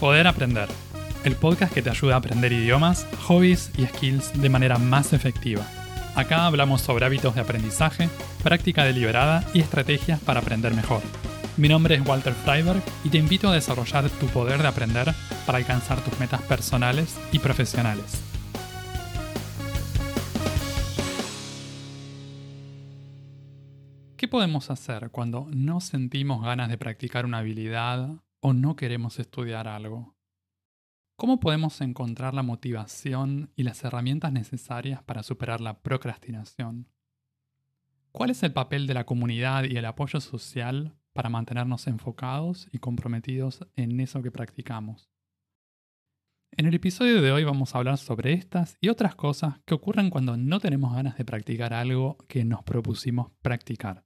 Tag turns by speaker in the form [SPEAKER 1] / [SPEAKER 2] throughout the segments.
[SPEAKER 1] Poder Aprender, el podcast que te ayuda a aprender idiomas, hobbies y skills de manera más efectiva. Acá hablamos sobre hábitos de aprendizaje, práctica deliberada y estrategias para aprender mejor. Mi nombre es Walter Freiberg y te invito a desarrollar tu poder de aprender para alcanzar tus metas personales y profesionales. ¿Qué podemos hacer cuando no sentimos ganas de practicar una habilidad o no queremos estudiar algo? ¿Cómo podemos encontrar la motivación y las herramientas necesarias para superar la procrastinación? ¿Cuál es el papel de la comunidad y el apoyo social para mantenernos enfocados y comprometidos en eso que practicamos? En el episodio de hoy vamos a hablar sobre estas y otras cosas que ocurren cuando no tenemos ganas de practicar algo que nos propusimos practicar.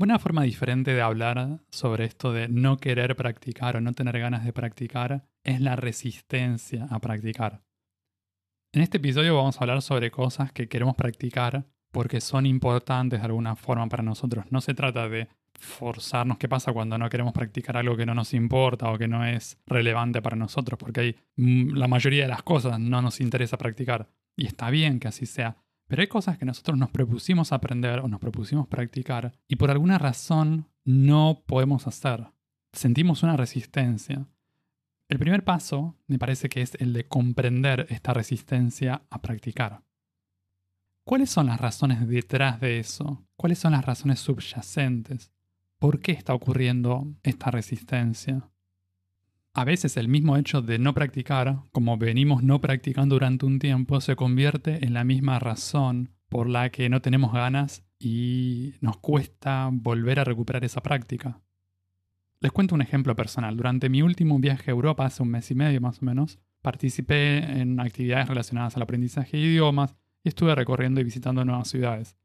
[SPEAKER 1] Una forma diferente de hablar sobre esto de no querer practicar o no tener ganas de practicar es la resistencia a practicar. En este episodio vamos a hablar sobre cosas que queremos practicar porque son importantes de alguna forma para nosotros. No se trata de forzarnos qué pasa cuando no queremos practicar algo que no nos importa o que no es relevante para nosotros, porque hay, mm, la mayoría de las cosas no nos interesa practicar. Y está bien que así sea. Pero hay cosas que nosotros nos propusimos aprender o nos propusimos practicar y por alguna razón no podemos hacer. Sentimos una resistencia. El primer paso me parece que es el de comprender esta resistencia a practicar. ¿Cuáles son las razones detrás de eso? ¿Cuáles son las razones subyacentes? ¿Por qué está ocurriendo esta resistencia? A veces el mismo hecho de no practicar, como venimos no practicando durante un tiempo, se convierte en la misma razón por la que no tenemos ganas y nos cuesta volver a recuperar esa práctica. Les cuento un ejemplo personal. Durante mi último viaje a Europa, hace un mes y medio más o menos, participé en actividades relacionadas al aprendizaje de idiomas y estuve recorriendo y visitando nuevas ciudades.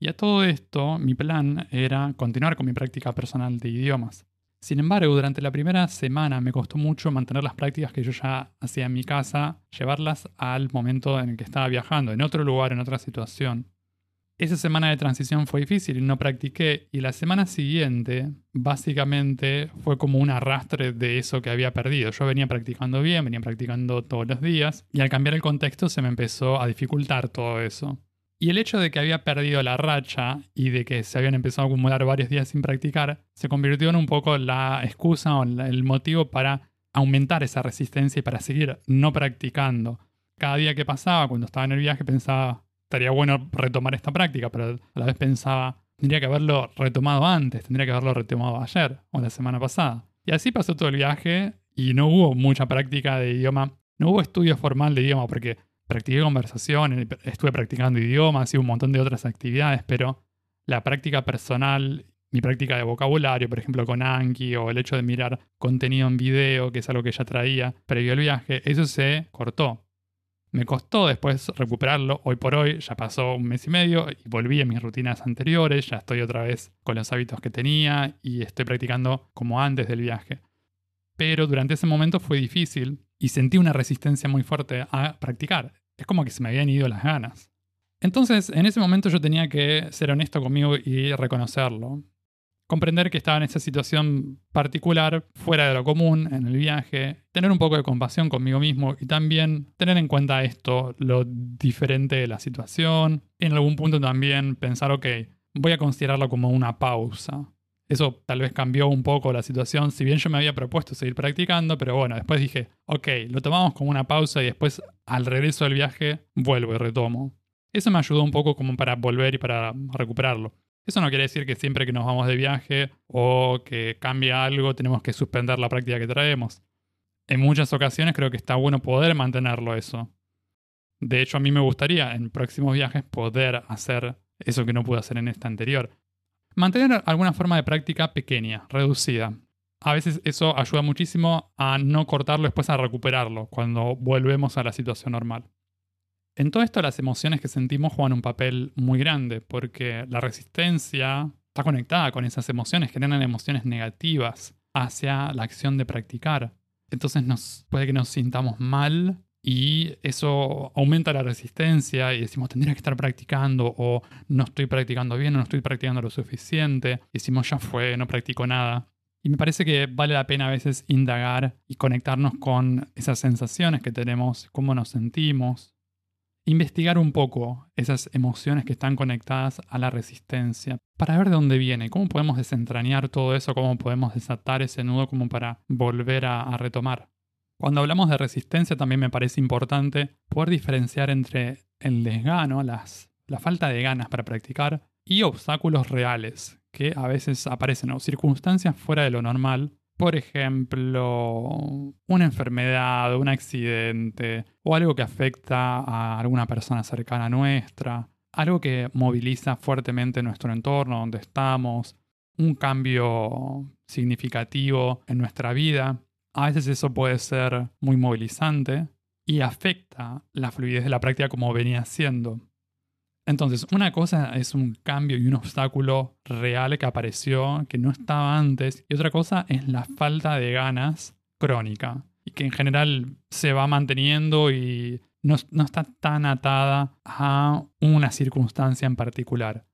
[SPEAKER 1] Y a todo esto, mi plan era continuar con mi práctica personal de idiomas. Sin embargo, durante la primera semana me costó mucho mantener las prácticas que yo ya hacía en mi casa, llevarlas al momento en el que estaba viajando, en otro lugar, en otra situación. Esa semana de transición fue difícil y no practiqué y la semana siguiente básicamente fue como un arrastre de eso que había perdido. Yo venía practicando bien, venía practicando todos los días y al cambiar el contexto se me empezó a dificultar todo eso. Y el hecho de que había perdido la racha y de que se habían empezado a acumular varios días sin practicar, se convirtió en un poco la excusa o el motivo para aumentar esa resistencia y para seguir no practicando. Cada día que pasaba, cuando estaba en el viaje, pensaba, estaría bueno retomar esta práctica, pero a la vez pensaba, tendría que haberlo retomado antes, tendría que haberlo retomado ayer o la semana pasada. Y así pasó todo el viaje y no hubo mucha práctica de idioma, no hubo estudio formal de idioma porque practiqué conversación, estuve practicando idiomas y un montón de otras actividades, pero la práctica personal, mi práctica de vocabulario, por ejemplo con Anki, o el hecho de mirar contenido en video, que es algo que ya traía previo al viaje, eso se cortó. Me costó después recuperarlo. Hoy por hoy ya pasó un mes y medio y volví a mis rutinas anteriores. Ya estoy otra vez con los hábitos que tenía y estoy practicando como antes del viaje. Pero durante ese momento fue difícil y sentí una resistencia muy fuerte a practicar. Es como que se me habían ido las ganas. Entonces, en ese momento yo tenía que ser honesto conmigo y reconocerlo. Comprender que estaba en esa situación particular, fuera de lo común, en el viaje, tener un poco de compasión conmigo mismo y también tener en cuenta esto, lo diferente de la situación. En algún punto también pensar, ok, voy a considerarlo como una pausa. Eso tal vez cambió un poco la situación, si bien yo me había propuesto seguir practicando, pero bueno, después dije, ok, lo tomamos como una pausa y después al regreso del viaje vuelvo y retomo. Eso me ayudó un poco como para volver y para recuperarlo. Eso no quiere decir que siempre que nos vamos de viaje o que cambia algo tenemos que suspender la práctica que traemos. En muchas ocasiones creo que está bueno poder mantenerlo eso. De hecho, a mí me gustaría en próximos viajes poder hacer eso que no pude hacer en esta anterior. Mantener alguna forma de práctica pequeña, reducida. A veces eso ayuda muchísimo a no cortarlo después a recuperarlo cuando volvemos a la situación normal. En todo esto las emociones que sentimos juegan un papel muy grande porque la resistencia está conectada con esas emociones, generan emociones negativas hacia la acción de practicar. Entonces nos, puede que nos sintamos mal y eso aumenta la resistencia y decimos tendría que estar practicando o no estoy practicando bien o no estoy practicando lo suficiente. Y decimos ya fue, no practico nada. Y me parece que vale la pena a veces indagar y conectarnos con esas sensaciones que tenemos, cómo nos sentimos. Investigar un poco esas emociones que están conectadas a la resistencia para ver de dónde viene, cómo podemos desentrañar todo eso, cómo podemos desatar ese nudo como para volver a, a retomar. Cuando hablamos de resistencia también me parece importante poder diferenciar entre el desgano, las, la falta de ganas para practicar y obstáculos reales que a veces aparecen o circunstancias fuera de lo normal. Por ejemplo, una enfermedad, un accidente o algo que afecta a alguna persona cercana a nuestra, algo que moviliza fuertemente nuestro entorno, donde estamos, un cambio significativo en nuestra vida a veces eso puede ser muy movilizante y afecta la fluidez de la práctica como venía siendo. Entonces, una cosa es un cambio y un obstáculo real que apareció, que no estaba antes, y otra cosa es la falta de ganas crónica, y que en general se va manteniendo y no, no está tan atada a una circunstancia en particular.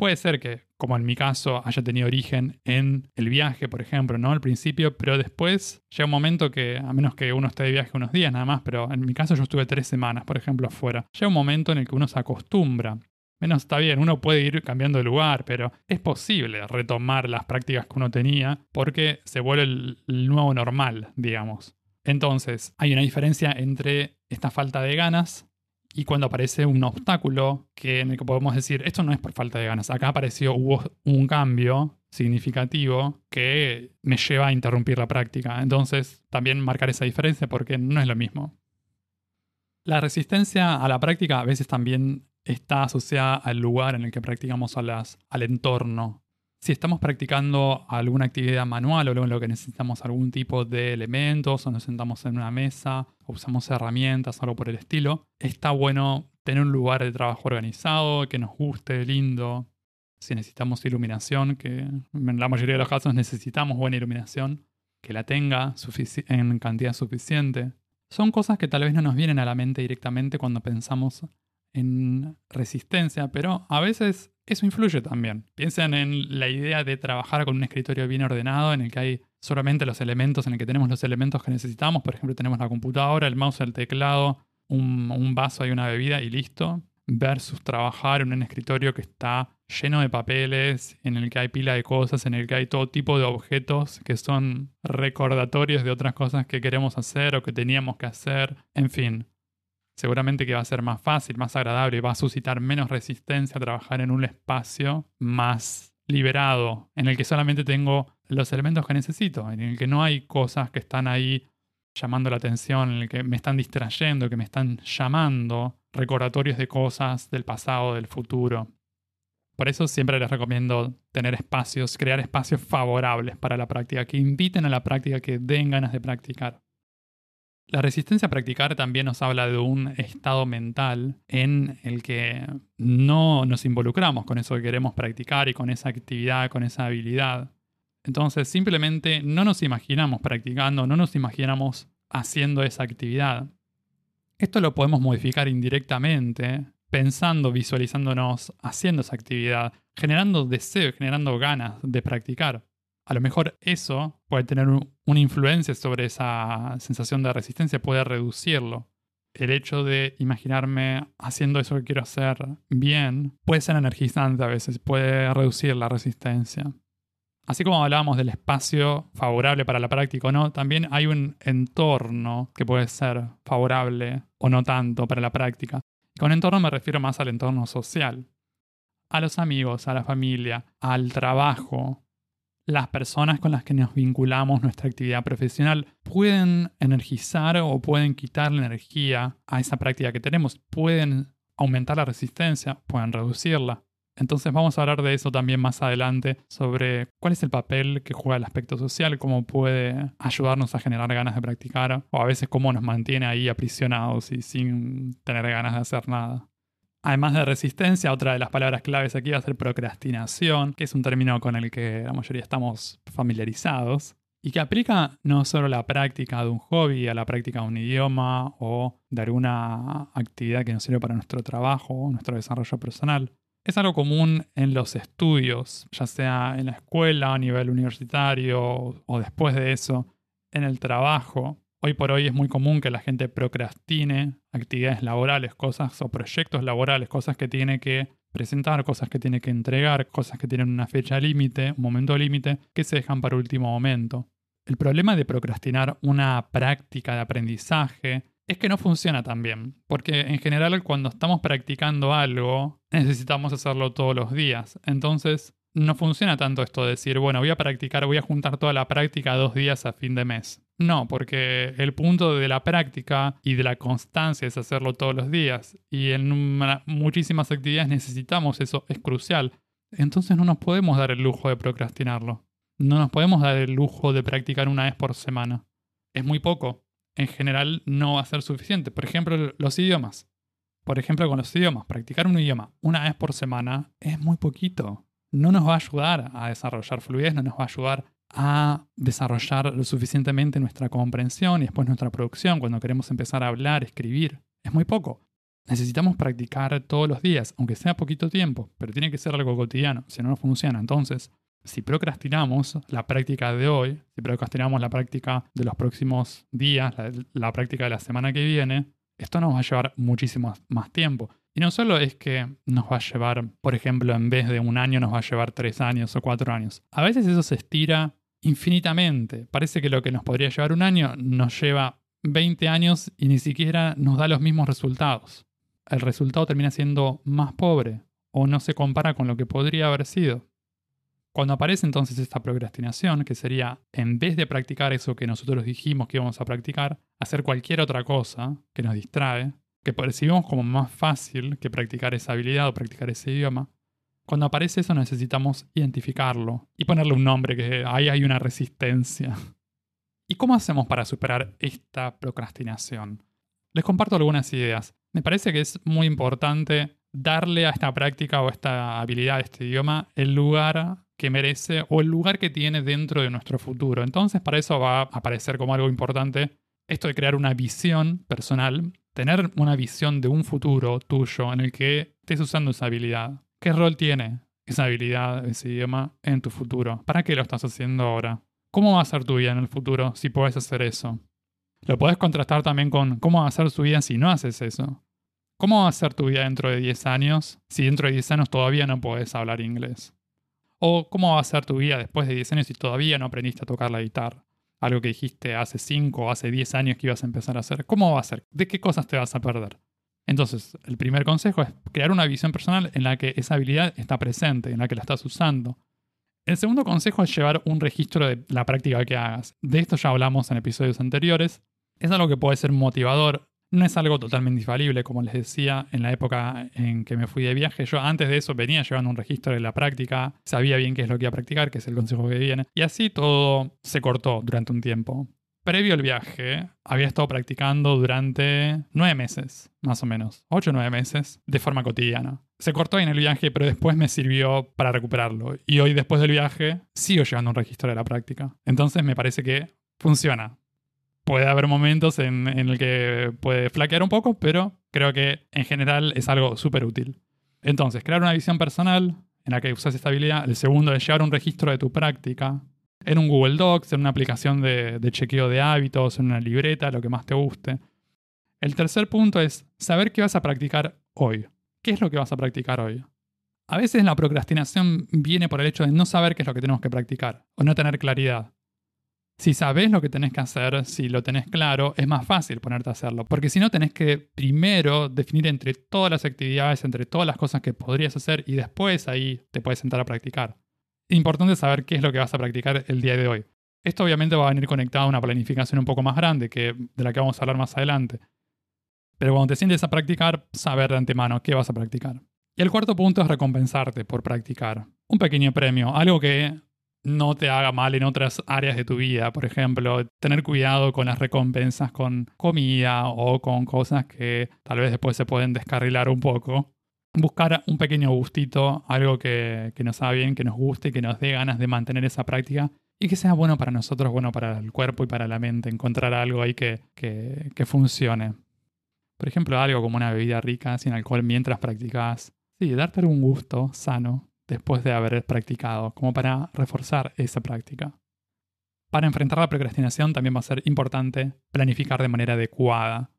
[SPEAKER 1] Puede ser que, como en mi caso, haya tenido origen en el viaje, por ejemplo, ¿no? Al principio, pero después llega un momento que, a menos que uno esté de viaje unos días nada más, pero en mi caso yo estuve tres semanas, por ejemplo, afuera. Llega un momento en el que uno se acostumbra. Menos está bien, uno puede ir cambiando de lugar, pero es posible retomar las prácticas que uno tenía porque se vuelve el nuevo normal, digamos. Entonces, hay una diferencia entre esta falta de ganas y cuando aparece un obstáculo que en el que podemos decir, esto no es por falta de ganas, acá apareció, hubo un cambio significativo que me lleva a interrumpir la práctica. Entonces, también marcar esa diferencia porque no es lo mismo. La resistencia a la práctica a veces también está asociada al lugar en el que practicamos, a las, al entorno. Si estamos practicando alguna actividad manual o en lo que necesitamos algún tipo de elementos o nos sentamos en una mesa o usamos herramientas algo por el estilo, está bueno tener un lugar de trabajo organizado, que nos guste, lindo. Si necesitamos iluminación, que en la mayoría de los casos necesitamos buena iluminación, que la tenga en cantidad suficiente. Son cosas que tal vez no nos vienen a la mente directamente cuando pensamos en resistencia, pero a veces eso influye también. Piensen en la idea de trabajar con un escritorio bien ordenado en el que hay solamente los elementos, en el que tenemos los elementos que necesitamos. Por ejemplo, tenemos la computadora, el mouse, el teclado, un, vaso y una bebida y listo. Versus trabajar en un escritorio que está lleno de papeles, en el que hay pila de cosas, en el que hay todo tipo de objetos que son recordatorios de otras cosas que queremos hacer o que teníamos que hacer. En fin, seguramente que va a ser más fácil, más agradable, y va a suscitar menos resistencia a trabajar en un espacio más liberado, en el que solamente tengo los elementos que necesito, en el que no hay cosas que están ahí llamando la atención, en el que me están distrayendo, que me están llamando, recordatorios de cosas del pasado, del futuro. Por eso siempre les recomiendo tener espacios, crear espacios favorables para la práctica, que inviten a la práctica, que den ganas de practicar. La resistencia a practicar también nos habla de un estado mental en el que no nos involucramos con eso que queremos practicar y con esa actividad, con esa habilidad. Entonces simplemente no nos imaginamos practicando, no nos imaginamos haciendo esa actividad. Esto lo podemos modificar indirectamente, pensando, visualizándonos haciendo esa actividad, generando deseo, generando ganas de practicar a lo mejor eso puede tener una influencia sobre esa sensación de resistencia, puede reducirlo. El hecho de imaginarme haciendo eso que quiero hacer bien puede ser energizante a veces, puede reducir la resistencia. Así como hablábamos del espacio favorable para la práctica o no, también hay un entorno que puede ser favorable o no tanto para la práctica. Con entorno me refiero más al entorno social, a los amigos, a la familia, al trabajo, las personas con las que nos vinculamos nuestra actividad profesional pueden energizar o pueden quitar la energía a esa práctica que tenemos, pueden aumentar la resistencia, pueden reducirla. Entonces vamos a hablar de eso también más adelante, sobre cuál es el papel que juega el aspecto social, cómo puede ayudarnos a generar ganas de practicar o a veces cómo nos mantiene ahí aprisionados y sin tener ganas de hacer nada. Además de resistencia, otra de las palabras claves aquí va a ser procrastinación, que es un término con el que la mayoría estamos familiarizados y que aplica no solo a la práctica de un hobby, a la práctica de un idioma o de alguna actividad que nos sirve para nuestro trabajo o nuestro desarrollo personal. Es algo común en los estudios, ya sea en la escuela, a nivel universitario o después de eso, en el trabajo. Hoy por hoy es muy común que la gente procrastine actividades laborales, cosas o proyectos laborales, cosas que tiene que presentar, cosas que tiene que entregar, cosas que tienen una fecha límite, un momento límite, que se dejan para último momento. El problema de procrastinar una práctica de aprendizaje es que no funciona tan bien, porque en general cuando estamos practicando algo necesitamos hacerlo todos los días. Entonces no funciona tanto esto de decir, bueno, voy a practicar, voy a juntar toda la práctica dos días a fin de mes. No, porque el punto de la práctica y de la constancia es hacerlo todos los días. Y en muchísimas actividades necesitamos eso, es crucial. Entonces no nos podemos dar el lujo de procrastinarlo. No nos podemos dar el lujo de practicar una vez por semana. Es muy poco. En general no va a ser suficiente. Por ejemplo, los idiomas. Por ejemplo, con los idiomas, practicar un idioma una vez por semana es muy poquito no nos va a ayudar a desarrollar fluidez, no nos va a ayudar a desarrollar lo suficientemente nuestra comprensión y después nuestra producción cuando queremos empezar a hablar, escribir. Es muy poco. Necesitamos practicar todos los días, aunque sea poquito tiempo, pero tiene que ser algo cotidiano, si no, no funciona. Entonces, si procrastinamos la práctica de hoy, si procrastinamos la práctica de los próximos días, la, la práctica de la semana que viene, esto nos va a llevar muchísimo más tiempo. Y no solo es que nos va a llevar, por ejemplo, en vez de un año nos va a llevar tres años o cuatro años. A veces eso se estira infinitamente. Parece que lo que nos podría llevar un año nos lleva 20 años y ni siquiera nos da los mismos resultados. El resultado termina siendo más pobre o no se compara con lo que podría haber sido. Cuando aparece entonces esta procrastinación, que sería, en vez de practicar eso que nosotros dijimos que íbamos a practicar, hacer cualquier otra cosa que nos distrae, que percibimos como más fácil que practicar esa habilidad o practicar ese idioma, cuando aparece eso necesitamos identificarlo y ponerle un nombre, que ahí hay una resistencia. ¿Y cómo hacemos para superar esta procrastinación? Les comparto algunas ideas. Me parece que es muy importante darle a esta práctica o esta habilidad, a este idioma, el lugar que merece o el lugar que tiene dentro de nuestro futuro. Entonces, para eso va a aparecer como algo importante esto de crear una visión personal tener una visión de un futuro tuyo en el que estés usando esa habilidad. ¿Qué rol tiene esa habilidad, ese idioma en tu futuro? ¿Para qué lo estás haciendo ahora? ¿Cómo va a ser tu vida en el futuro si puedes hacer eso? Lo puedes contrastar también con cómo va a ser tu vida si no haces eso. ¿Cómo va a ser tu vida dentro de 10 años si dentro de 10 años todavía no puedes hablar inglés? ¿O cómo va a ser tu vida después de 10 años si todavía no aprendiste a tocar la guitarra? algo que dijiste hace 5 o hace 10 años que ibas a empezar a hacer. ¿Cómo va a ser? ¿De qué cosas te vas a perder? Entonces, el primer consejo es crear una visión personal en la que esa habilidad está presente, en la que la estás usando. El segundo consejo es llevar un registro de la práctica que hagas. De esto ya hablamos en episodios anteriores. Es algo que puede ser motivador no es algo totalmente infalible, como les decía, en la época en que me fui de viaje. Yo antes de eso venía llevando un registro de la práctica, sabía bien qué es lo que iba a practicar, que es el consejo que viene. Y así todo se cortó durante un tiempo. Previo al viaje, había estado practicando durante nueve meses, más o menos, ocho o nueve meses, de forma cotidiana. Se cortó en el viaje, pero después me sirvió para recuperarlo. Y hoy, después del viaje, sigo llevando un registro de la práctica. Entonces me parece que funciona puede haber momentos en, el que puede flaquear un poco, pero creo que en general es algo súper útil. Entonces, crear una visión personal en la que usas esta habilidad. El segundo es llevar un registro de tu práctica en un Google Docs, en una aplicación de, de chequeo de hábitos, en una libreta, lo que más te guste. El tercer punto es saber qué vas a practicar hoy. ¿Qué es lo que vas a practicar hoy? A veces la procrastinación viene por el hecho de no saber qué es lo que tenemos que practicar o no tener claridad. Si sabes lo que tenés que hacer, si lo tenés claro, es más fácil ponerte a hacerlo. Porque si no, tenés que primero definir entre todas las actividades, entre todas las cosas que podrías hacer y después ahí te puedes sentar a practicar. Importante saber qué es lo que vas a practicar el día de hoy. Esto obviamente va a venir conectado a una planificación un poco más grande, que, de la que vamos a hablar más adelante. Pero cuando te sientes a practicar, saber de antemano qué vas a practicar. Y el cuarto punto es recompensarte por practicar. Un pequeño premio, algo que no te haga mal en otras áreas de tu vida. Por ejemplo, tener cuidado con las recompensas con comida o con cosas que tal vez después se pueden descarrilar un poco. Buscar un pequeño gustito, algo que, nos haga bien, que nos guste, que nos dé ganas de mantener esa práctica y que sea bueno para nosotros, bueno para el cuerpo y para la mente. Encontrar algo ahí que, que, que funcione. Por ejemplo, algo como una bebida rica, sin alcohol, mientras practicas Sí, darte algún gusto sano después de haber practicado, como para reforzar esa práctica. Para enfrentar la procrastinación también va a ser importante planificar de manera adecuada.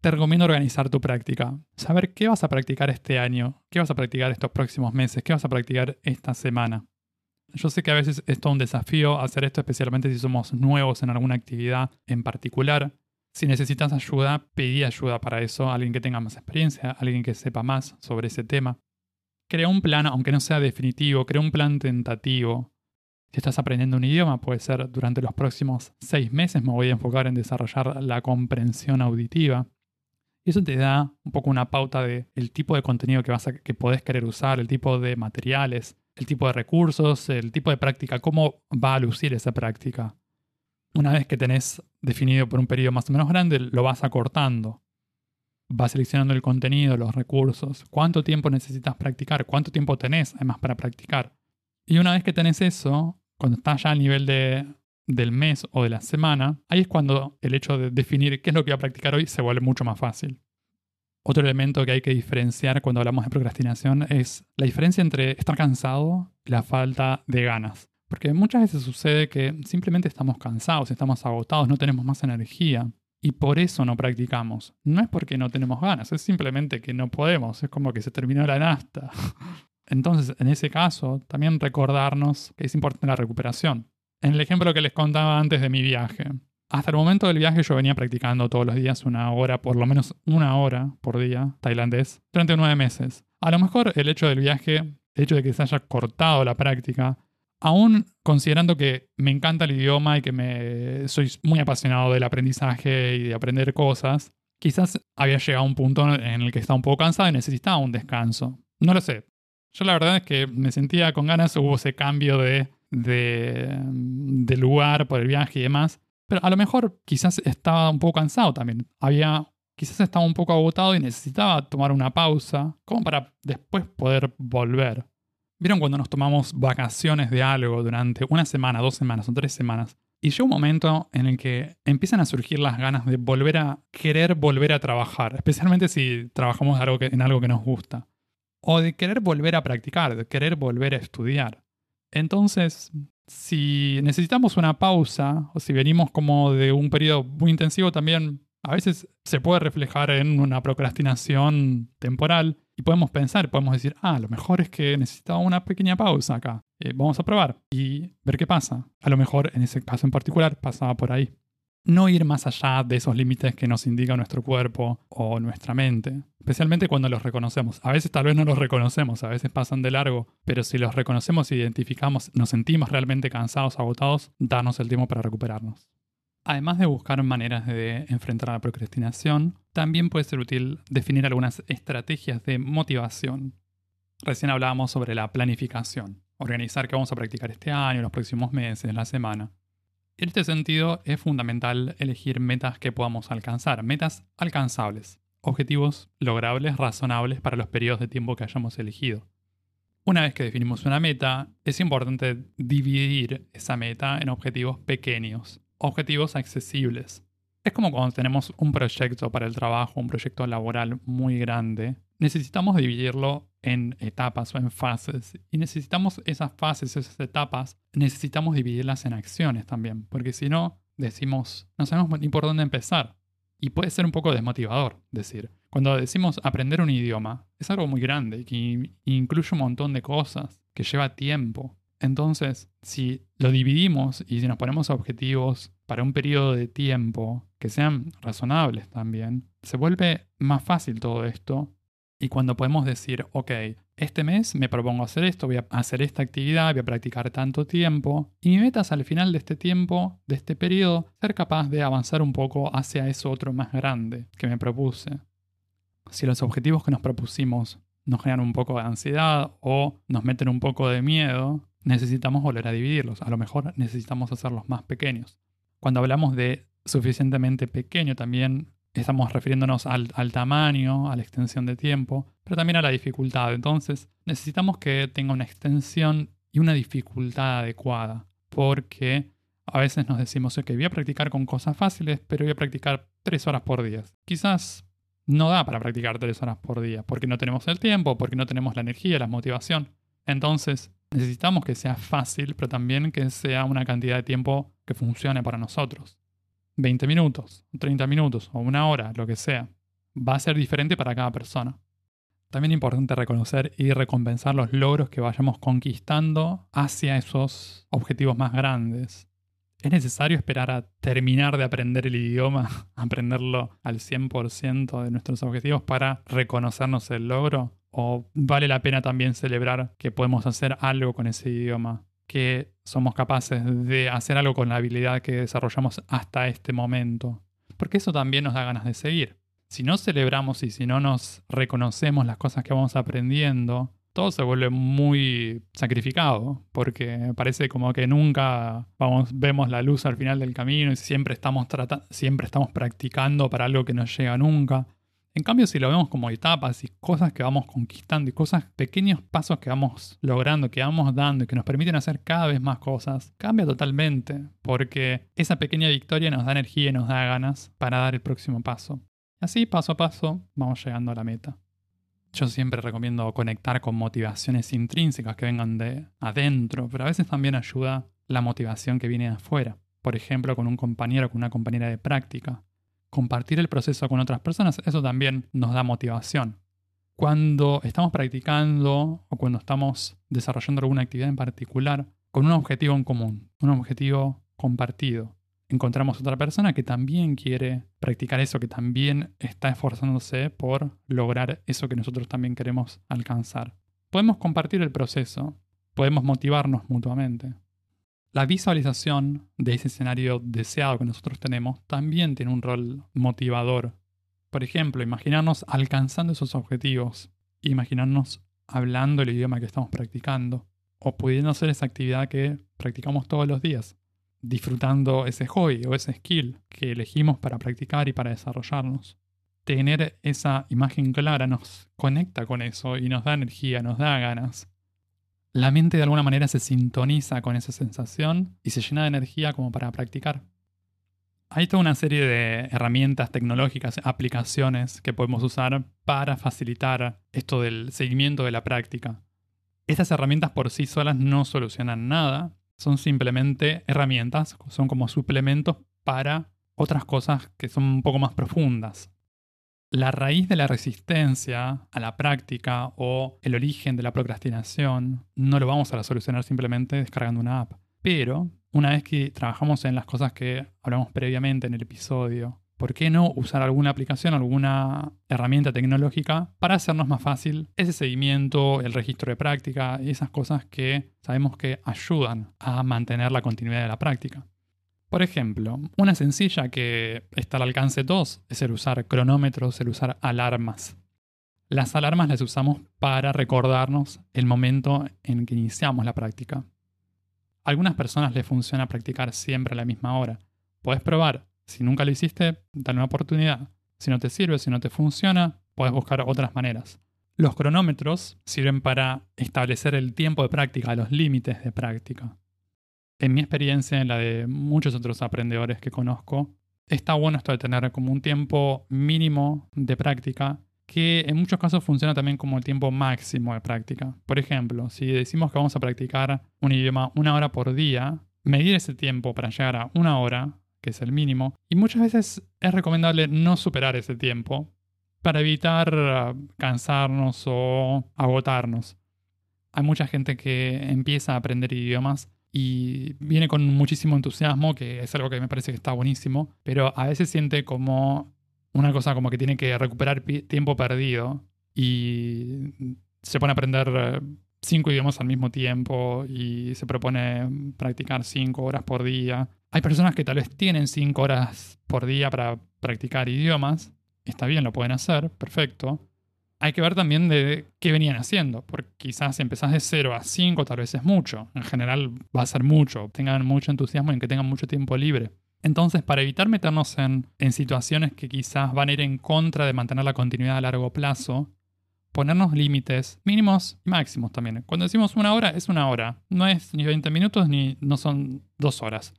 [SPEAKER 1] Te recomiendo organizar tu práctica, saber qué vas a practicar este año, qué vas a practicar estos próximos meses, qué vas a practicar esta semana. Yo sé que a veces es todo un desafío hacer esto, especialmente si somos nuevos en alguna actividad en particular. Si necesitas ayuda, pedí ayuda para eso, alguien que tenga más experiencia, alguien que sepa más sobre ese tema. Crea un plan, aunque no sea definitivo, crea un plan tentativo. Si estás aprendiendo un idioma, puede ser durante los próximos seis meses me voy a enfocar en desarrollar la comprensión auditiva. Y eso te da un poco una pauta del el tipo de contenido que, vas a, que podés querer usar, el tipo de materiales, el tipo de recursos, el tipo de práctica, cómo va a lucir esa práctica. Una vez que tenés definido por un periodo más o menos grande, lo vas acortando vas seleccionando el contenido, los recursos, cuánto tiempo necesitas practicar, cuánto tiempo tenés además para practicar. Y una vez que tenés eso, cuando estás ya al nivel de, del mes o de la semana, ahí es cuando el hecho de definir qué es lo que voy a practicar hoy se vuelve mucho más fácil. Otro elemento que hay que diferenciar cuando hablamos de procrastinación es la diferencia entre estar cansado y la falta de ganas. Porque muchas veces sucede que simplemente estamos cansados, estamos agotados, no tenemos más energía y por eso no practicamos. No es porque no tenemos ganas, es simplemente que no podemos, es como que se terminó la nasta. Entonces, en ese caso, también recordarnos que es importante la recuperación. En el ejemplo que les contaba antes de mi viaje, hasta el momento del viaje yo venía practicando todos los días una hora, por lo menos una hora por día, tailandés, durante nueve meses. A lo mejor el hecho del viaje, el hecho de que se haya cortado la práctica, aún considerando que me encanta el idioma y que me soy muy apasionado del aprendizaje y de aprender cosas, quizás había llegado a un punto en el que estaba un poco cansado y necesitaba un descanso. No lo sé. Yo la verdad es que me sentía con ganas, hubo ese cambio de, de, lugar por el viaje y demás. Pero a lo mejor quizás estaba un poco cansado también. Había, quizás estaba un poco agotado y necesitaba tomar una pausa como para después poder volver. ¿Vieron cuando nos tomamos vacaciones de algo durante una semana, dos semanas o tres semanas? Y llega un momento en el que empiezan a surgir las ganas de volver a querer volver a trabajar, especialmente si trabajamos en algo que nos gusta. O de querer volver a practicar, de querer volver a estudiar. Entonces, si necesitamos una pausa, o si venimos como de un periodo muy intensivo, también a veces se puede reflejar en una procrastinación temporal y podemos pensar, podemos decir, ah, lo mejor es que necesitaba una pequeña pausa acá. Eh, vamos a probar y ver qué pasa. A lo mejor en ese caso en particular pasaba por ahí. No ir más allá de esos límites que nos indica nuestro cuerpo o nuestra mente, especialmente cuando los reconocemos. A veces tal vez no los reconocemos, a veces pasan de largo, pero si los reconocemos, identificamos, nos sentimos realmente cansados, agotados, darnos el tiempo para recuperarnos. Además de buscar maneras de enfrentar la procrastinación, también puede ser útil definir algunas estrategias de motivación. Recién hablábamos sobre la planificación, organizar qué vamos a practicar este año, los próximos meses, la semana. En este sentido, es fundamental elegir metas que podamos alcanzar, metas alcanzables, objetivos logrables, razonables para los periodos de tiempo que hayamos elegido. Una vez que definimos una meta, es importante dividir esa meta en objetivos pequeños, objetivos accesibles. Es como cuando tenemos un proyecto para el trabajo, un proyecto laboral muy grande. Necesitamos dividirlo en etapas o en fases. Y necesitamos esas fases, esas etapas, necesitamos dividirlas en acciones también. Porque si no, decimos, no sabemos ni por dónde empezar. Y puede ser un poco desmotivador decir. Cuando decimos aprender un idioma, es algo muy grande, que incluye un montón de cosas, que lleva tiempo. Entonces, si lo dividimos y si nos ponemos objetivos para un periodo de tiempo que sean razonables también, se vuelve más fácil todo esto. Y cuando podemos decir, ok, este mes me propongo hacer esto, voy a hacer esta actividad, voy a practicar tanto tiempo, y mi meta es al final de este tiempo, de este periodo, ser capaz de avanzar un poco hacia eso otro más grande que me propuse. Si los objetivos que nos propusimos nos generan un poco de ansiedad o nos meten un poco de miedo, necesitamos volver a dividirlos. A lo mejor necesitamos hacerlos más pequeños. Cuando hablamos de suficientemente pequeño también estamos refiriéndonos al, tamaño, a la extensión de tiempo, pero también a la dificultad. Entonces necesitamos que tenga una extensión y una dificultad adecuada, porque a veces nos decimos que voy a practicar con cosas fáciles, pero voy a practicar tres horas por día. Quizás no da para practicar tres horas por día, porque no tenemos el tiempo, porque no tenemos la energía, la motivación. Entonces, necesitamos que sea fácil, pero también que sea una cantidad de tiempo que funcione para nosotros. 20 minutos, 30 minutos o una hora, lo que sea. Va a ser diferente para cada persona. También es importante reconocer y recompensar los logros que vayamos conquistando hacia esos objetivos más grandes. ¿Es necesario esperar a terminar de aprender el idioma, aprenderlo al 100% de nuestros objetivos para reconocernos el logro? ¿O vale la pena también celebrar que podemos hacer algo con ese idioma? Que somos capaces de hacer algo con la habilidad que desarrollamos hasta este momento. Porque eso también nos da ganas de seguir. Si no celebramos y si no nos reconocemos las cosas que vamos aprendiendo, todo se vuelve muy sacrificado, porque parece como que nunca vamos, vemos la luz al final del camino y siempre estamos, siempre estamos practicando para algo que no llega nunca. En cambio, si lo vemos como etapas y cosas que vamos conquistando y cosas, pequeños pasos que vamos logrando, que vamos dando y que nos permiten hacer cada vez más cosas, cambia totalmente, porque esa pequeña victoria nos da energía y nos da ganas para dar el próximo paso. Así, paso a paso, vamos llegando a la meta. Yo siempre recomiendo conectar con motivaciones intrínsecas que vengan de adentro, pero a veces también ayuda la motivación que viene de afuera. Por ejemplo, con un compañero o con una compañera de práctica. Compartir el proceso con otras personas, eso también nos da motivación. Cuando estamos practicando o cuando estamos desarrollando alguna actividad en particular con un objetivo en común, un objetivo compartido, encontramos otra persona que también quiere practicar eso, que también está esforzándose por lograr eso que nosotros también queremos alcanzar. Podemos compartir el proceso, podemos motivarnos mutuamente. La visualización de ese escenario deseado que nosotros tenemos también tiene un rol motivador. Por ejemplo, imaginarnos alcanzando esos objetivos, imaginarnos hablando el idioma que estamos practicando, o pudiendo hacer esa actividad que practicamos todos los días, disfrutando ese hobby o ese skill que elegimos para practicar y para desarrollarnos. Tener esa imagen clara nos conecta con eso y nos da energía, nos da ganas. La mente de alguna manera se sintoniza con esa sensación y se llena de energía como para practicar. Hay toda una serie de herramientas tecnológicas, aplicaciones que podemos usar para facilitar esto del seguimiento de la práctica. Estas herramientas por sí solas no solucionan nada, son simplemente herramientas, son como suplementos para otras cosas que son un poco más profundas. La raíz de la resistencia a la práctica o el origen de la procrastinación no lo vamos a solucionar simplemente descargando una app. Pero una vez que trabajamos en las cosas que hablamos previamente en el episodio, ¿por qué no usar alguna aplicación, alguna herramienta tecnológica para hacernos más fácil ese seguimiento, el registro de práctica esas cosas que sabemos que ayudan a mantener la continuidad de la práctica? Por ejemplo, una sencilla que está al alcance de todos es el usar cronómetros, el usar alarmas. Las alarmas las usamos para recordarnos el momento en que iniciamos la práctica. A algunas personas les funciona practicar siempre a la misma hora. Puedes probar si nunca lo hiciste, dale una oportunidad. Si no te sirve, si no te funciona, puedes buscar otras maneras. Los cronómetros sirven para establecer el tiempo de práctica, los límites de práctica. En mi experiencia, en la de muchos otros aprendedores que conozco, está bueno esto de tener como un tiempo mínimo de práctica que en muchos casos funciona también como el tiempo máximo de práctica. Por ejemplo, si decimos que vamos a practicar un idioma una hora por día, medir ese tiempo para llegar a una hora que es el mínimo, y muchas veces es recomendable no superar ese tiempo para evitar uh, cansarnos o agotarnos. Hay mucha gente que empieza a aprender idiomas y viene con muchísimo entusiasmo, que es algo que me parece que está buenísimo, pero a veces siente como una cosa como que tiene que recuperar tiempo perdido y se pone a aprender uh, cinco idiomas al mismo tiempo y se propone practicar cinco horas por día hay personas que tal vez tienen 5 horas por día para practicar idiomas. Está bien, lo pueden hacer, perfecto. Hay que ver también de qué venían haciendo, porque quizás si empezás de 0 a 5 tal vez es mucho. En general va a ser mucho. Tengan mucho entusiasmo en que tengan mucho tiempo libre. Entonces, para evitar meternos en, en situaciones que quizás van a ir en contra de mantener la continuidad a largo plazo, ponernos límites mínimos y máximos también. Cuando decimos una hora, es una hora. No es ni 20 minutos ni no son dos horas.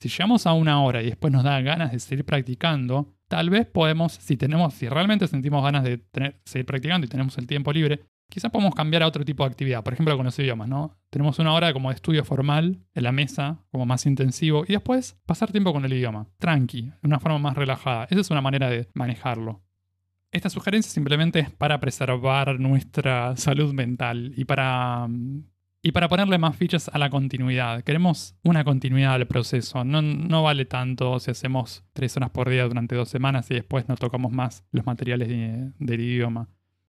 [SPEAKER 1] Si llegamos a una hora y después nos da ganas de seguir practicando, tal vez podemos, si tenemos, si realmente sentimos ganas de seguir practicando y tenemos el tiempo libre, quizás podemos cambiar a otro tipo de actividad. Por ejemplo, con los idiomas, ¿no? Tenemos una hora como de estudio formal en la mesa, como más intensivo, y después pasar tiempo con el idioma, tranqui, de una forma más relajada. Esa es una manera de manejarlo. Esta sugerencia simplemente es para preservar nuestra salud mental y para mm, y para ponerle más fichas a la continuidad. Queremos una continuidad al proceso. No, no, vale tanto si hacemos tres horas por día durante dos semanas y después no tocamos más los materiales del idioma.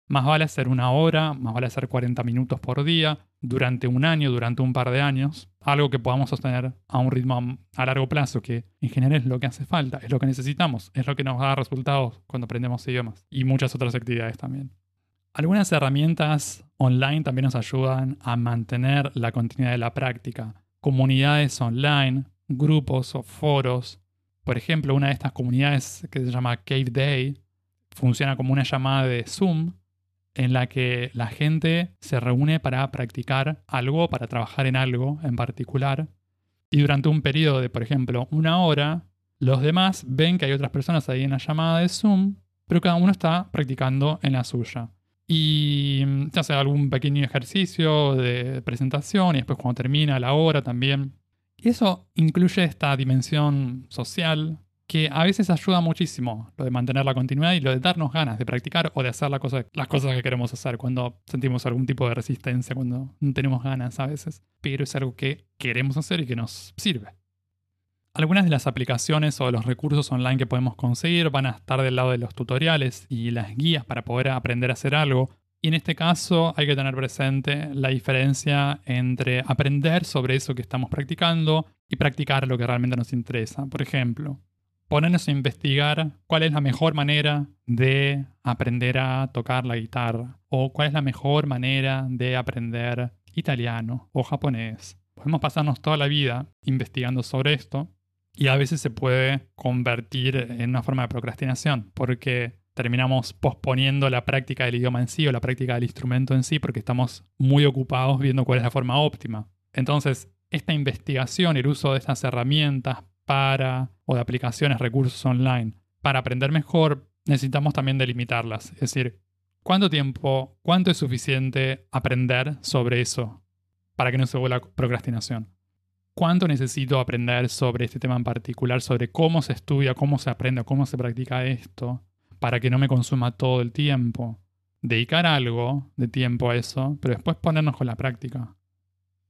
[SPEAKER 1] Más vale hacer una hora, más vale hacer 40 minutos por día, durante un año, durante un par de años. Algo que podamos sostener a un ritmo a largo plazo, que en general es lo que hace falta, es lo que necesitamos, es lo que nos da resultados cuando aprendemos idiomas. Y muchas otras actividades también. Algunas herramientas online también nos ayudan a mantener la continuidad de la práctica. Comunidades online, grupos o foros. Por ejemplo, una de estas comunidades que se llama Cave Day funciona como una llamada de Zoom en la que la gente se reúne para practicar algo, para trabajar en algo en particular. Y durante un periodo de, por ejemplo, una hora, los demás ven que hay otras personas ahí en la llamada de Zoom, pero cada uno está practicando en la suya y mm, se hace algún pequeño ejercicio de presentación y después cuando termina la hora también. Y eso incluye esta dimensión social que a veces ayuda muchísimo, lo de mantener la continuidad y lo de darnos ganas de practicar o de hacer las cosas que queremos hacer cuando sentimos algún tipo de resistencia, cuando no tenemos ganas a veces, pero es algo que queremos hacer y que nos sirve. Algunas de las aplicaciones o los recursos online que podemos conseguir van a estar del lado de los tutoriales y las guías para poder aprender a hacer algo. Y en este caso hay que tener presente la diferencia entre aprender sobre eso que estamos practicando y practicar lo que realmente nos interesa. Por ejemplo, ponernos a investigar cuál es la mejor manera de aprender a tocar la guitarra o cuál es la mejor manera de aprender italiano o japonés. Podemos pasarnos toda la vida investigando sobre esto y a veces se puede convertir en una forma de procrastinación, porque terminamos posponiendo la práctica del idioma en sí o la práctica del instrumento en sí, porque estamos muy ocupados viendo cuál es la forma óptima. Entonces, esta investigación el uso de estas herramientas para, o de aplicaciones, recursos online, para aprender mejor, necesitamos también delimitarlas. Es decir, ¿cuánto tiempo, cuánto es suficiente aprender sobre eso para que no se vuelva procrastinación? Cuánto necesito aprender sobre este tema en particular, sobre cómo se estudia, cómo se aprende, cómo se practica esto, para que no me consuma todo el tiempo. Dedicar algo de tiempo a eso, pero después ponernos con la práctica.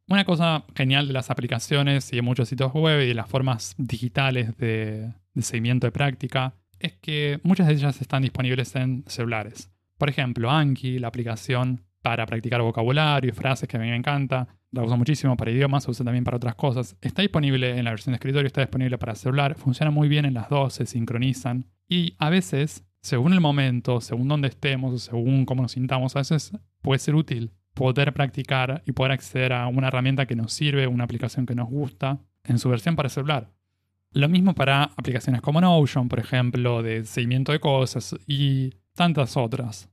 [SPEAKER 1] Una cosa genial de las aplicaciones y de muchos sitios web y de las formas digitales de, de seguimiento de práctica es que muchas de ellas están disponibles en celulares. Por ejemplo, Anki, la aplicación para practicar vocabulario y frases que a mí me encanta, la uso muchísimo para idiomas, se usa también para otras cosas. Está disponible en la versión de escritorio, está disponible para celular, funciona muy bien en las dos, se sincronizan. Y a veces, según el momento, según dónde estemos, según cómo nos sintamos, a veces puede ser útil poder practicar y poder acceder a una herramienta que nos sirve, una aplicación que nos gusta, en su versión para celular. Lo mismo para aplicaciones como Notion, por ejemplo, de seguimiento de cosas y tantas otras.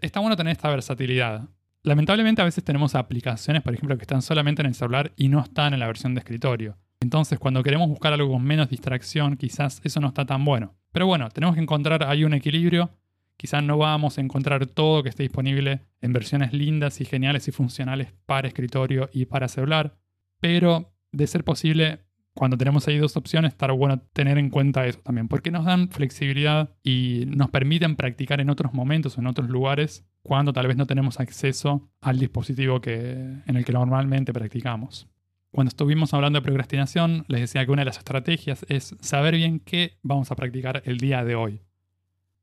[SPEAKER 1] Está bueno tener esta versatilidad. Lamentablemente a veces tenemos aplicaciones, por ejemplo, que están solamente en el celular y no están en la versión de escritorio. Entonces, cuando queremos buscar algo con menos distracción, quizás eso no está tan bueno. Pero bueno, tenemos que encontrar ahí un equilibrio. Quizás no vamos a encontrar todo que esté disponible en versiones lindas y geniales y funcionales para escritorio y para celular. Pero, de ser posible, cuando tenemos ahí dos opciones, estar bueno tener en cuenta eso también, porque nos dan flexibilidad y nos permiten practicar en otros momentos o en otros lugares cuando tal vez no tenemos acceso al dispositivo que, en el que normalmente practicamos. Cuando estuvimos hablando de procrastinación, les decía que una de las estrategias es saber bien qué vamos a practicar el día de hoy.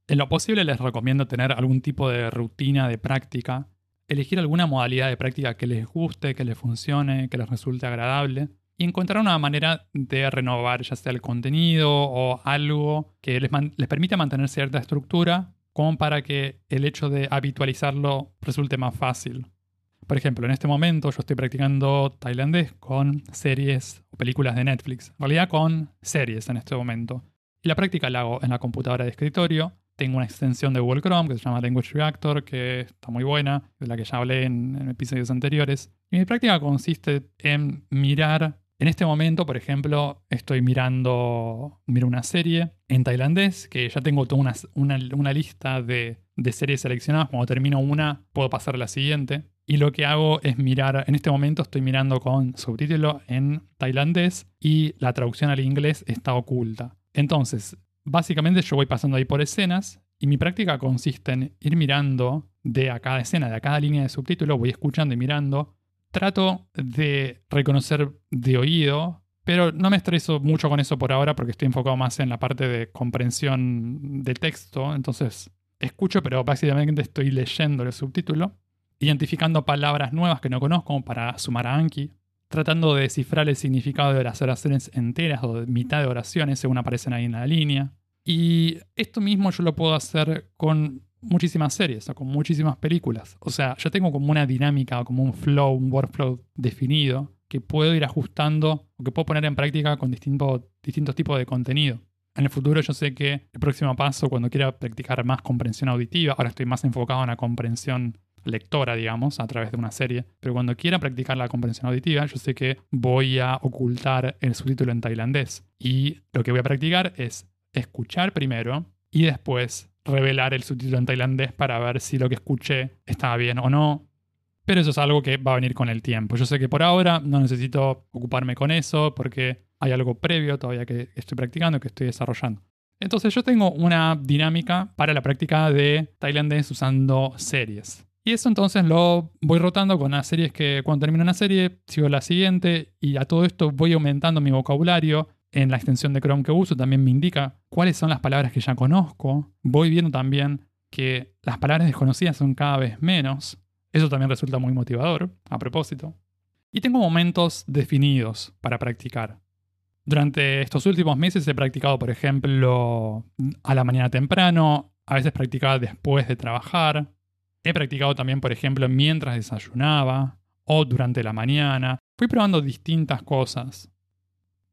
[SPEAKER 1] En lo posible les recomiendo tener algún tipo de rutina de práctica, elegir alguna modalidad de práctica que les guste, que les funcione, que les resulte agradable y encontrar una manera de renovar ya sea el contenido o algo que les, les permita mantener cierta estructura como para que el hecho de habitualizarlo resulte más fácil. Por ejemplo, en este momento yo estoy practicando tailandés con series o películas de Netflix. En realidad con series en este momento. Y la práctica la hago en la computadora de escritorio. Tengo una extensión de Google Chrome que se llama Language Reactor, que está muy buena, de la que ya hablé en, en episodios anteriores. Y mi práctica consiste en mirar En este momento, por ejemplo, estoy mirando miro una serie en tailandés, que ya tengo toda una, una, lista de, de, series seleccionadas. Cuando termino una, puedo pasar a la siguiente. Y lo que hago es mirar, en este momento estoy mirando con subtítulo en tailandés y la traducción al inglés está oculta. Entonces, básicamente yo voy pasando ahí por escenas y mi práctica consiste en ir mirando de a cada escena, de a cada línea de subtítulo, voy escuchando y mirando. Trato de reconocer de oído, pero no me estreso mucho con eso por ahora porque estoy enfocado más en la parte de comprensión de texto. Entonces, escucho, pero básicamente estoy leyendo el subtítulo, identificando palabras nuevas que no conozco para sumar a Anki, tratando de descifrar el significado de las oraciones enteras o de mitad de oraciones según aparecen ahí en la línea. Y esto mismo yo lo puedo hacer con muchísimas series o con muchísimas películas. O sea, yo tengo como una dinámica, como un flow, un workflow definido que puedo ir ajustando o que puedo poner en práctica con distintos tipos de contenido. En el futuro yo sé que el próximo paso, cuando quiera practicar más comprensión auditiva, ahora estoy más enfocado en la comprensión lectora, digamos, a través de una serie, pero cuando quiera practicar la comprensión auditiva, yo sé que voy a ocultar el subtítulo en tailandés. Y lo que voy a practicar es escuchar primero y después revelar el subtítulo en tailandés para ver si lo que escuché estaba bien o no. Pero eso es algo que va a venir con el tiempo. Yo sé que por ahora no necesito ocuparme con eso porque hay algo previo todavía que estoy practicando, que estoy desarrollando. Entonces yo tengo una dinámica para la práctica de tailandés usando series. Y eso entonces lo voy rotando con las series que cuando termino una serie sigo la siguiente y a todo esto voy aumentando mi vocabulario en la extensión de Chrome que uso también me indica cuáles son las palabras que ya conozco. Voy viendo también que las palabras desconocidas son cada vez menos. Eso también resulta muy motivador, a propósito. Y tengo momentos definidos para practicar. Durante estos últimos meses he practicado, por ejemplo, a la mañana temprano, a veces practicaba después de trabajar. He practicado también, por ejemplo, mientras desayunaba o durante la mañana. Fui probando distintas cosas.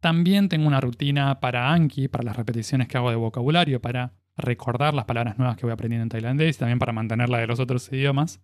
[SPEAKER 1] También tengo una rutina para Anki, para las repeticiones que hago de vocabulario, para recordar las palabras nuevas que voy aprendiendo en tailandés y también para mantenerla de los otros idiomas.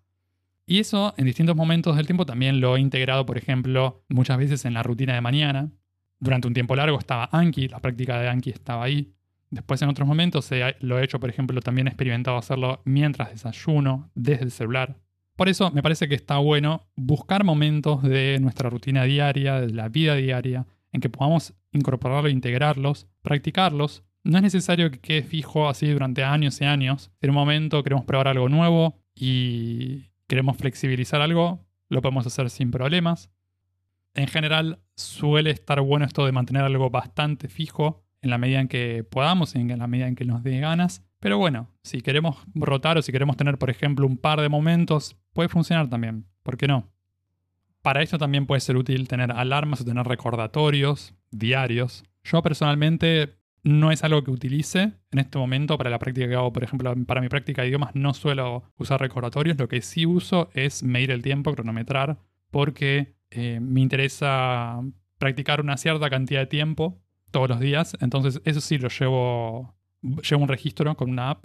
[SPEAKER 1] Y eso en distintos momentos del tiempo también lo he integrado, por ejemplo, muchas veces en la rutina de mañana. Durante un tiempo largo estaba Anki, la práctica de Anki estaba ahí. Después en otros momentos lo he hecho, por ejemplo, también he experimentado hacerlo mientras desayuno, desde el celular. Por eso me parece que está bueno buscar momentos de nuestra rutina diaria, de la vida diaria, en que podamos incorporarlo, integrarlos, practicarlos. No es necesario que quede fijo así durante años y años. Si en un momento queremos probar algo nuevo y queremos flexibilizar algo, lo podemos hacer sin problemas. En general, suele estar bueno esto de mantener algo bastante fijo en la medida en que podamos, en la medida en que nos dé ganas. Pero bueno, si queremos rotar o si queremos tener, por ejemplo, un par de momentos, puede funcionar también. ¿Por qué no? Para esto también puede ser útil tener alarmas o tener recordatorios diarios. Yo personalmente no es algo que utilice en este momento para la práctica que hago, por ejemplo, para mi práctica de idiomas no suelo usar recordatorios, lo que sí uso es medir el tiempo, cronometrar, porque eh, me interesa practicar una cierta cantidad de tiempo todos los días, entonces eso sí lo llevo, llevo un registro con una app.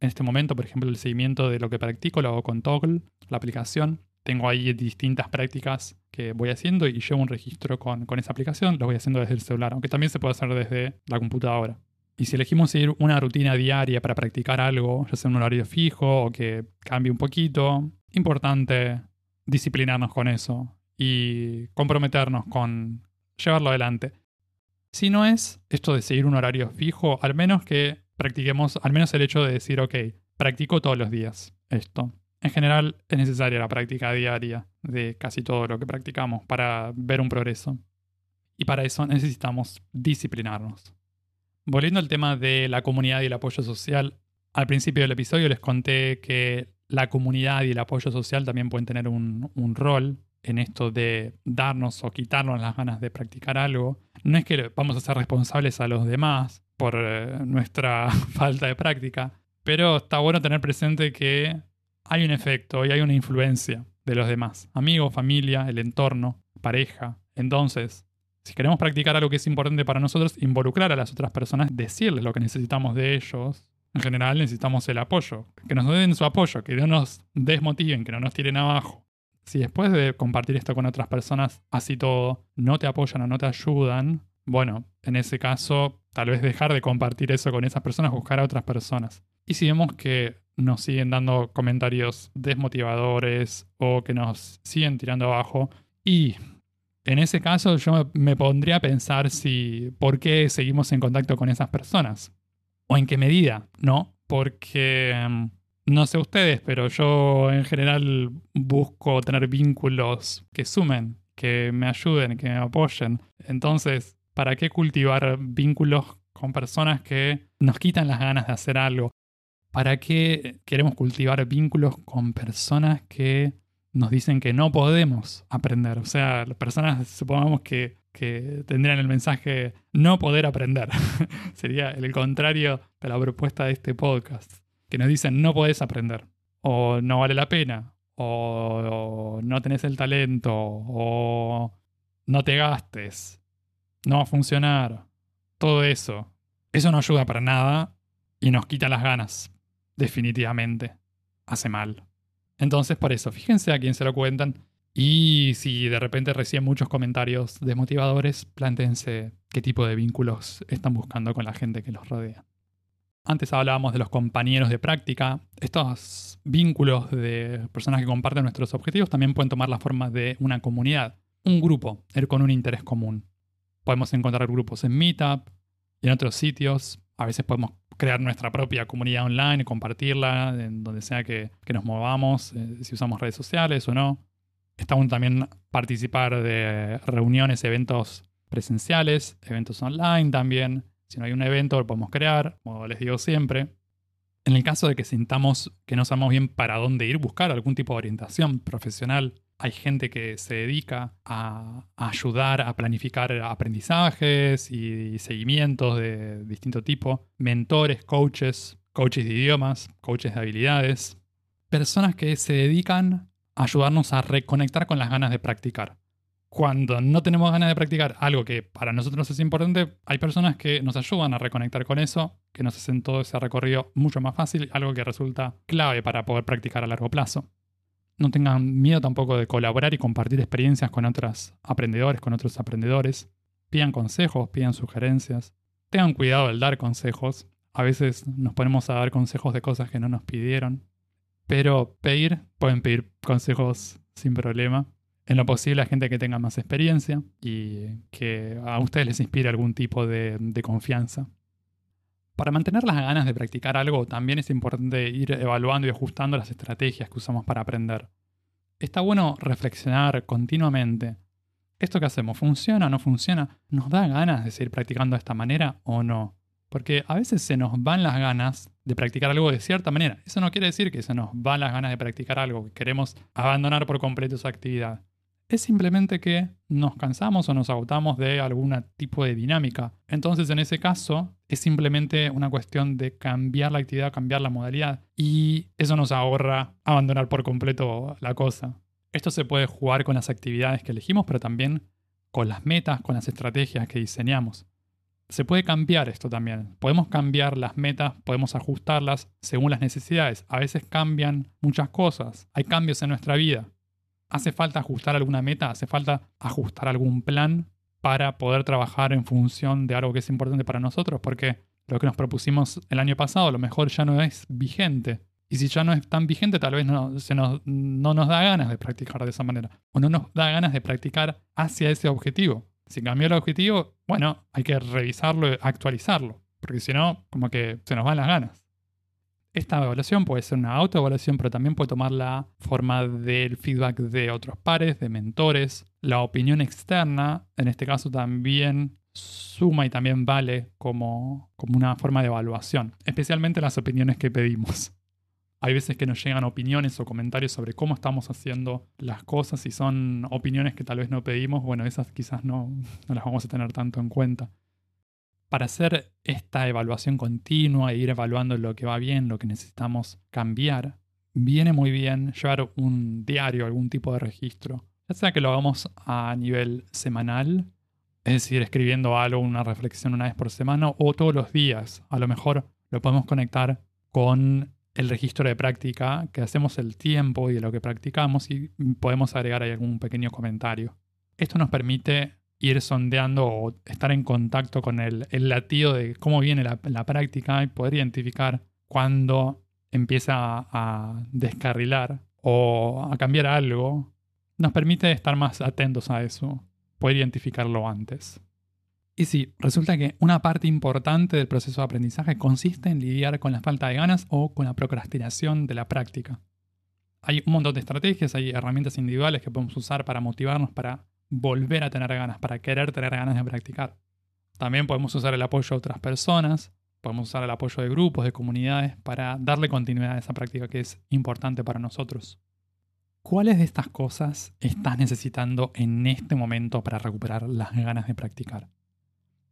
[SPEAKER 1] En este momento, por ejemplo, el seguimiento de lo que practico lo hago con Toggle, la aplicación, tengo ahí distintas prácticas que voy haciendo y llevo un registro con, esa aplicación, lo voy haciendo desde el celular, aunque también se puede hacer desde la computadora. Y si elegimos seguir una rutina diaria para practicar algo, ya sea un horario fijo o que cambie un poquito, importante disciplinarnos con eso y comprometernos con llevarlo adelante. Si no es esto de seguir un horario fijo, al menos que practiquemos, al menos el hecho de decir, ok, practico todos los días esto. En general es necesaria la práctica diaria de casi todo lo que practicamos para ver un progreso. Y para eso necesitamos disciplinarnos. Volviendo al tema de la comunidad y el apoyo social, al principio del episodio les conté que la comunidad y el apoyo social también pueden tener un, rol en esto de darnos o quitarnos las ganas de practicar algo. No es que vamos a ser responsables a los demás por eh, nuestra falta de práctica, pero está bueno tener presente que hay un efecto y hay una influencia de los demás, amigos, familia, el entorno, pareja. Entonces, si queremos practicar algo que es importante para nosotros, involucrar a las otras personas, decirles lo que necesitamos de ellos. En general necesitamos el apoyo, que nos den su apoyo, que no nos desmotiven, que no nos tiren abajo. Si después de compartir esto con otras personas, así todo, no te apoyan o no te ayudan, bueno, en ese caso, tal vez dejar de compartir eso con esas personas, buscar a otras personas. Y si vemos que nos siguen dando comentarios desmotivadores o que nos siguen tirando abajo, y en ese caso yo me pondría a pensar si por qué seguimos en contacto con esas personas o en qué medida, ¿no? Porque mm, no sé ustedes, pero yo en general busco tener vínculos que sumen, que me ayuden, que me apoyen. Entonces, ¿para qué cultivar vínculos con personas que nos quitan las ganas de hacer algo? ¿Para qué queremos cultivar vínculos con personas que nos dicen que no podemos aprender? O sea, las personas supongamos que, tendrían el mensaje no poder aprender. Sería el contrario de la propuesta de este podcast que nos dicen no podés aprender, o no vale la pena, o, no tenés el talento, o no te gastes, no va a funcionar, todo eso. Eso no ayuda para nada y nos quita las ganas, definitivamente. Hace mal. Entonces, por eso, fíjense a quién se lo cuentan. Y si de repente reciben muchos comentarios desmotivadores, plántense qué tipo de vínculos están buscando con la gente que los rodea. Antes hablábamos de los compañeros de práctica. Estos vínculos de personas que comparten nuestros objetivos también pueden tomar la forma de una comunidad, un grupo, con un interés común. Podemos encontrar grupos en Meetup y en otros sitios. A veces podemos crear nuestra propia comunidad online compartirla en donde sea que, nos movamos, eh, si usamos redes sociales o no. Está bueno también participar de reuniones, eventos presenciales, eventos online también. Si no hay un evento, lo podemos crear, como les digo siempre. En el caso de que sintamos que no sabemos bien para dónde ir, buscar algún tipo de orientación profesional. Hay gente que se dedica a, ayudar a planificar aprendizajes y seguimientos de distinto tipo. Mentores, coaches, coaches de idiomas, coaches de habilidades. Personas que se dedican a ayudarnos a reconectar con las ganas de practicar cuando no tenemos ganas de practicar algo que para nosotros es importante, hay personas que nos ayudan a reconectar con eso, que nos hacen todo ese recorrido mucho más fácil, algo que resulta clave para poder practicar a largo plazo. No tengan miedo tampoco de colaborar y compartir experiencias con otros aprendedores, con otros aprendedores. Pidan consejos, pidan sugerencias. Tengan cuidado al dar consejos. A veces nos ponemos a dar consejos de cosas que no nos pidieron. Pero pedir, pueden pedir consejos sin problema en lo posible a gente que tenga más experiencia y que a ustedes les inspire algún tipo de, confianza. Para mantener las ganas de practicar algo, también es importante ir evaluando y ajustando las estrategias que usamos para aprender. Está bueno reflexionar continuamente. ¿Esto que hacemos funciona o no funciona? ¿Nos da ganas de seguir practicando de esta manera o no? Porque a veces se nos van las ganas de practicar algo de cierta manera. Eso no quiere decir que se nos van las ganas de practicar algo, que queremos abandonar por completo esa actividad es simplemente que nos cansamos o nos agotamos de algún tipo de dinámica. Entonces, en ese caso, es simplemente una cuestión de cambiar la actividad, cambiar la modalidad. Y eso nos ahorra abandonar por completo la cosa. Esto se puede jugar con las actividades que elegimos, pero también con las metas, con las estrategias que diseñamos. Se puede cambiar esto también. Podemos cambiar las metas, podemos ajustarlas según las necesidades. A veces cambian muchas cosas. Hay cambios en nuestra vida hace falta ajustar alguna meta, hace falta ajustar algún plan para poder trabajar en función de algo que es importante para nosotros, porque lo que nos propusimos el año pasado a lo mejor ya no es vigente. Y si ya no es tan vigente, tal vez no, se nos, no nos da ganas de practicar de esa manera. O no nos da ganas de practicar hacia ese objetivo. Si cambió el objetivo, bueno, hay que revisarlo, actualizarlo. Porque si no, como que se nos van las ganas. Esta evaluación puede ser una autoevaluación, pero también puede tomar la forma del feedback de otros pares, de mentores. La opinión externa, en este caso también suma y también vale como, como una forma de evaluación, especialmente las opiniones que pedimos. Hay veces que nos llegan opiniones o comentarios sobre cómo estamos haciendo las cosas y son opiniones que tal vez no pedimos, bueno, esas quizás no, no las vamos a tener tanto en cuenta para hacer esta evaluación continua e ir evaluando lo que va bien, lo que necesitamos cambiar, viene muy bien llevar un diario, algún tipo de registro. Ya sea que lo hagamos a nivel semanal, es decir, escribiendo algo, una reflexión una vez por semana, o todos los días. A lo mejor lo podemos conectar con el registro de práctica, que hacemos el tiempo y de lo que practicamos y podemos agregar ahí algún pequeño comentario. Esto nos permite ir sondeando o estar en contacto con el, latido de cómo viene la, práctica y poder identificar cuando empieza a descarrilar o a cambiar algo. Nos permite estar más atentos a eso, poder identificarlo antes. Y sí, resulta que una parte importante del proceso de aprendizaje consiste en lidiar con la falta de ganas o con la procrastinación de la práctica. Hay un montón de estrategias, hay herramientas individuales que podemos usar para motivarnos para volver a tener ganas, para querer tener ganas de practicar. También podemos usar el apoyo de otras personas, podemos usar el apoyo de grupos, de comunidades, para darle continuidad a esa práctica que es importante para nosotros. ¿Cuáles de estas cosas estás necesitando en este momento para recuperar las ganas de practicar?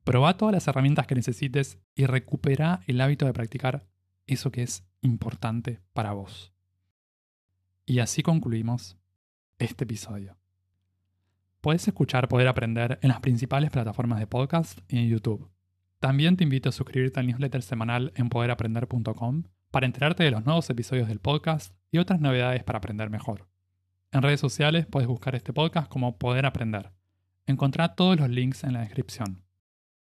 [SPEAKER 1] Proba todas las herramientas que necesites y recupera el hábito de practicar eso que es importante para vos. Y así concluimos este episodio. Puedes escuchar Poder Aprender en las principales plataformas de podcast y en YouTube. También te invito a suscribirte al newsletter semanal en poderaprender.com para enterarte de los nuevos episodios del podcast y otras novedades para aprender mejor. En redes sociales puedes buscar este podcast como Poder Aprender. Encontrá todos los links en la descripción.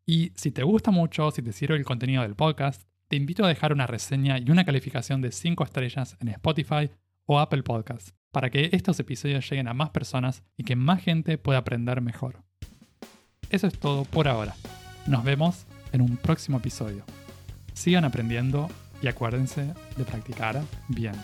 [SPEAKER 1] Y si te gusta mucho, si te sirve el contenido del podcast, te invito a dejar una reseña y una calificación de 5 estrellas en Spotify o Apple Podcasts, para que estos episodios lleguen a más personas y que más gente pueda aprender mejor. Eso es todo por ahora. Nos vemos en un próximo episodio. Sigan aprendiendo y acuérdense de practicar bien.